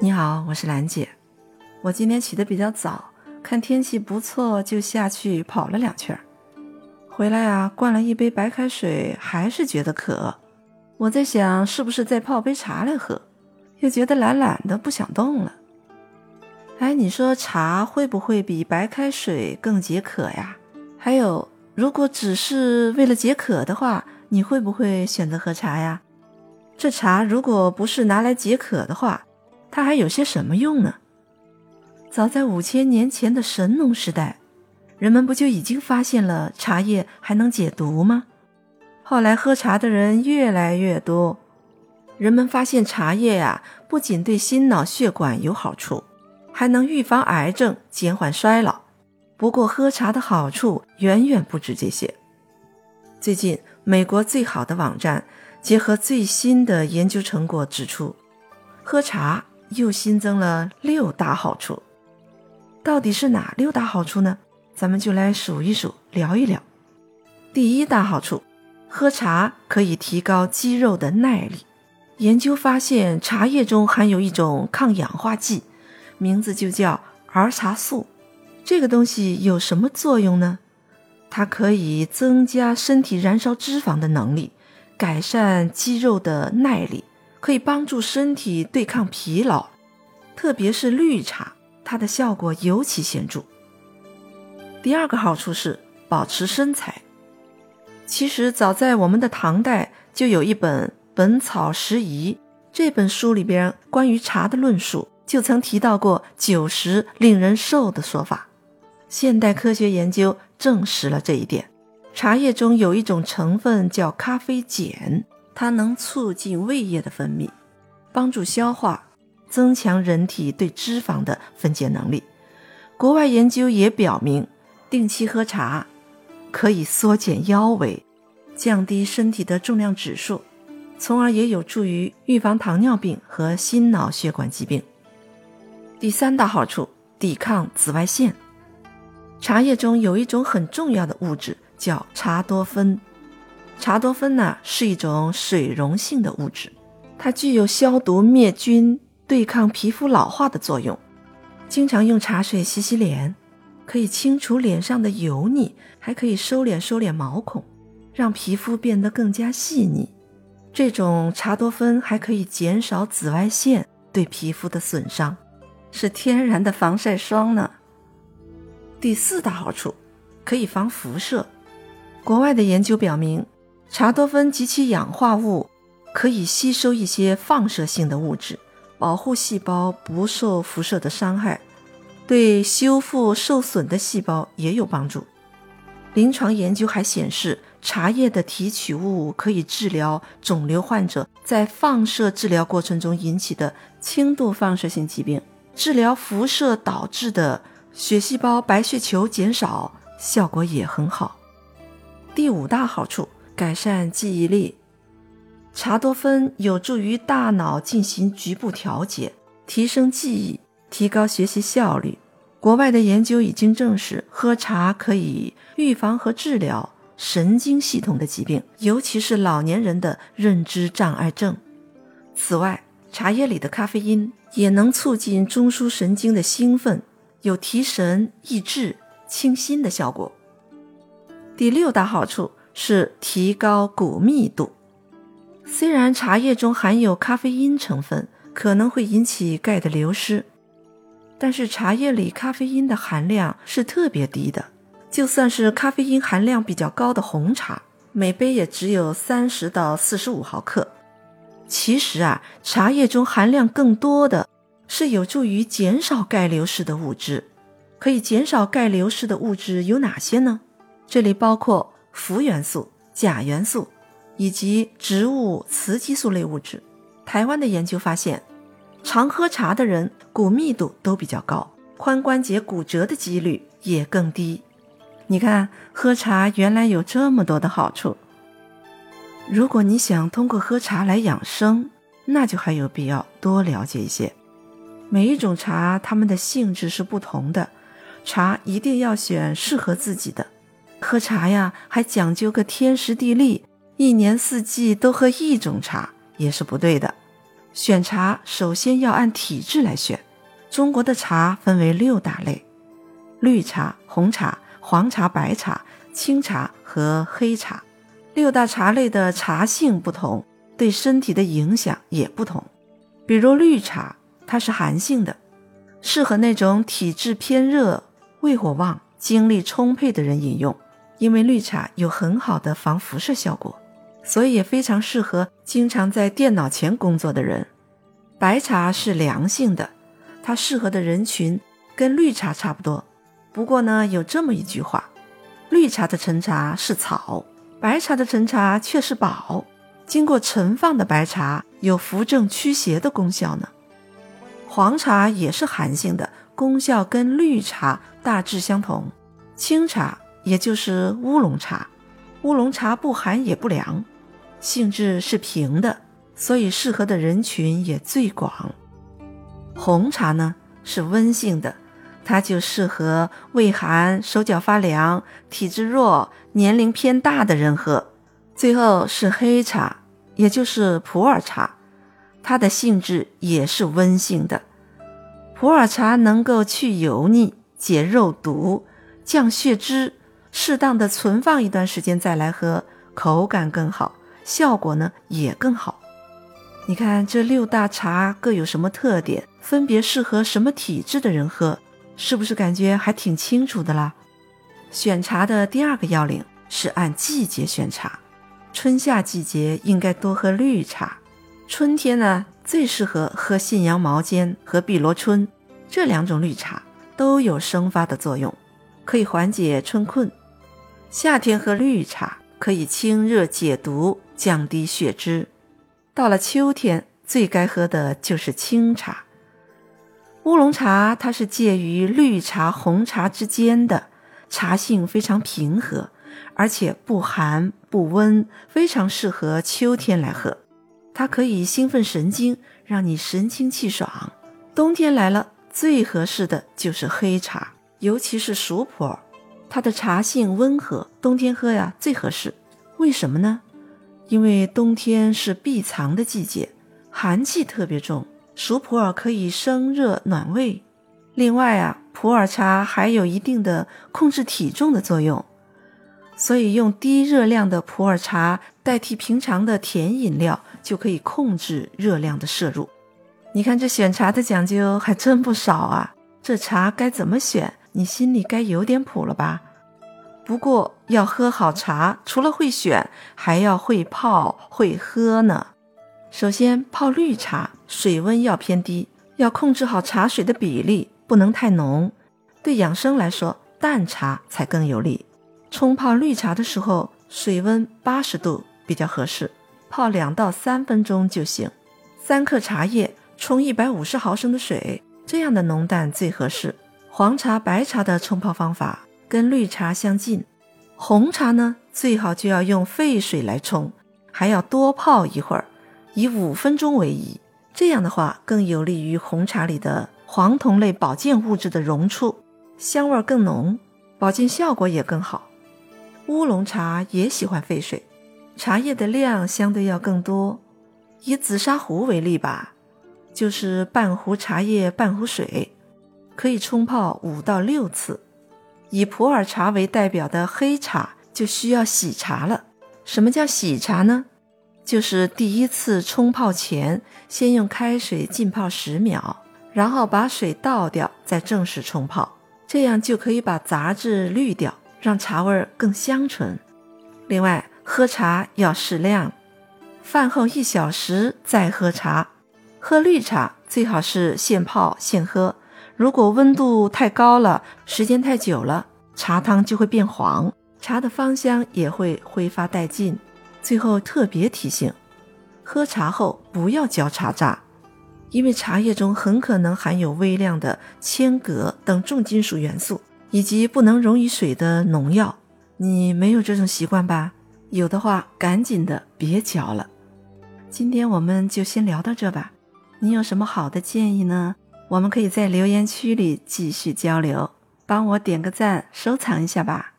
你好，我是兰姐。我今天起得比较早，看天气不错，就下去跑了两圈。回来啊，灌了一杯白开水，还是觉得渴。我在想，是不是再泡杯茶来喝？又觉得懒懒的，不想动了。哎，你说茶会不会比白开水更解渴呀？还有，如果只是为了解渴的话，你会不会选择喝茶呀？这茶如果不是拿来解渴的话，它还有些什么用呢？早在五千年前的神农时代，人们不就已经发现了茶叶还能解毒吗？后来喝茶的人越来越多，人们发现茶叶呀，不仅对心脑血管有好处，还能预防癌症、减缓衰老。不过，喝茶的好处远远不止这些。最近，美国最好的网站结合最新的研究成果指出，喝茶。又新增了六大好处，到底是哪六大好处呢？咱们就来数一数，聊一聊。第一大好处，喝茶可以提高肌肉的耐力。研究发现，茶叶中含有一种抗氧化剂，名字就叫儿茶素。这个东西有什么作用呢？它可以增加身体燃烧脂肪的能力，改善肌肉的耐力。可以帮助身体对抗疲劳，特别是绿茶，它的效果尤其显著。第二个好处是保持身材。其实早在我们的唐代就有一本《本草拾遗》这本书里边关于茶的论述，就曾提到过“酒食令人瘦”的说法。现代科学研究证实了这一点。茶叶中有一种成分叫咖啡碱。它能促进胃液的分泌，帮助消化，增强人体对脂肪的分解能力。国外研究也表明，定期喝茶可以缩减腰围，降低身体的重量指数，从而也有助于预防糖尿病和心脑血管疾病。第三大好处，抵抗紫外线。茶叶中有一种很重要的物质，叫茶多酚。茶多酚呢是一种水溶性的物质，它具有消毒灭菌、对抗皮肤老化的作用。经常用茶水洗洗脸，可以清除脸上的油腻，还可以收敛收敛毛孔，让皮肤变得更加细腻。这种茶多酚还可以减少紫外线对皮肤的损伤，是天然的防晒霜呢。第四大好处，可以防辐射。国外的研究表明。茶多酚及其氧化物可以吸收一些放射性的物质，保护细胞不受辐射的伤害，对修复受损的细胞也有帮助。临床研究还显示，茶叶的提取物可以治疗肿瘤患者在放射治疗过程中引起的轻度放射性疾病，治疗辐射导致的血细胞白血球减少效果也很好。第五大好处。改善记忆力，茶多酚有助于大脑进行局部调节，提升记忆，提高学习效率。国外的研究已经证实，喝茶可以预防和治疗神经系统的疾病，尤其是老年人的认知障碍症。此外，茶叶里的咖啡因也能促进中枢神经的兴奋，有提神、益智、清心的效果。第六大好处。是提高骨密度。虽然茶叶中含有咖啡因成分，可能会引起钙的流失，但是茶叶里咖啡因的含量是特别低的。就算是咖啡因含量比较高的红茶，每杯也只有三十到四十五毫克。其实啊，茶叶中含量更多的是有助于减少钙流失的物质。可以减少钙流失的物质有哪些呢？这里包括。氟元素、钾元素以及植物雌激素类物质。台湾的研究发现，常喝茶的人骨密度都比较高，髋关节骨折的几率也更低。你看，喝茶原来有这么多的好处。如果你想通过喝茶来养生，那就还有必要多了解一些。每一种茶，它们的性质是不同的，茶一定要选适合自己的。喝茶呀，还讲究个天时地利，一年四季都喝一种茶也是不对的。选茶首先要按体质来选。中国的茶分为六大类：绿茶、红茶、黄茶、白茶、青茶和黑茶。六大茶类的茶性不同，对身体的影响也不同。比如绿茶，它是寒性的，适合那种体质偏热、胃火旺、精力充沛的人饮用，因为绿茶有很好的防辐射效果，所以也非常适合经常在电脑前工作的人。白茶是凉性的，它适合的人群跟绿茶差不多。不过呢，有这么一句话：绿茶的陈茶是草。白茶的陈茶却是宝，经过陈放的白茶有扶正驱邪的功效呢。黄茶也是寒性的，功效跟绿茶大致相同。青茶也就是乌龙茶，乌龙茶不寒也不凉，性质是平的，所以适合的人群也最广。红茶呢是温性的。它就适合胃寒、手脚发凉、体质弱、年龄偏大的人喝。最后是黑茶，也就是普洱茶，它的性质也是温性的。普洱茶能够去油腻、解肉毒、降血脂，适当的存放一段时间再来喝，口感更好，效果呢也更好。你看这六大茶各有什么特点，分别适合什么体质的人喝？是不是感觉还挺清楚的啦？选茶的第二个要领是按季节选茶，春夏季节应该多喝绿茶。春天呢，最适合喝信阳毛尖和碧螺春这两种绿茶，都有生发的作用，可以缓解春困。夏天喝绿茶可以清热解毒，降低血脂。到了秋天，最该喝的就是清茶。乌龙茶它是介于绿茶、红茶之间的，茶性非常平和，而且不寒不温，非常适合秋天来喝。它可以兴奋神经，让你神清气爽。冬天来了，最合适的就是黑茶，尤其是熟普洱，它的茶性温和，冬天喝呀最合适。为什么呢？因为冬天是闭藏的季节，寒气特别重。熟普洱可以生热暖胃，另外啊，普洱茶还有一定的控制体重的作用，所以用低热量的普洱茶代替平常的甜饮料，就可以控制热量的摄入。你看这选茶的讲究还真不少啊！这茶该怎么选，你心里该有点谱了吧？不过要喝好茶，除了会选，还要会泡会喝呢。首先泡绿茶，水温要偏低，要控制好茶水的比例，不能太浓。对养生来说，淡茶才更有利。冲泡绿茶的时候，水温八十度比较合适，泡两到三分钟就行。三克茶叶冲一百五十毫升的水，这样的浓淡最合适。黄茶、白茶的冲泡方法跟绿茶相近。红茶呢，最好就要用沸水来冲，还要多泡一会儿。以五分钟为宜，这样的话更有利于红茶里的黄酮类保健物质的溶出，香味更浓，保健效果也更好。乌龙茶也喜欢沸水，茶叶的量相对要更多。以紫砂壶为例吧，就是半壶茶叶半壶水，可以冲泡五到六次。以普洱茶为代表的黑茶就需要洗茶了。什么叫洗茶呢？就是第一次冲泡前，先用开水浸泡十秒，然后把水倒掉，再正式冲泡，这样就可以把杂质滤掉，让茶味更香醇。另外，喝茶要适量，饭后一小时再喝茶。喝绿茶最好是现泡现喝，如果温度太高了，时间太久了，茶汤就会变黄，茶的芳香也会挥发殆尽。最后特别提醒：喝茶后不要嚼茶渣，因为茶叶中很可能含有微量的铅、镉等重金属元素，以及不能溶于水的农药。你没有这种习惯吧？有的话，赶紧的别嚼了。今天我们就先聊到这吧。你有什么好的建议呢？我们可以在留言区里继续交流。帮我点个赞，收藏一下吧。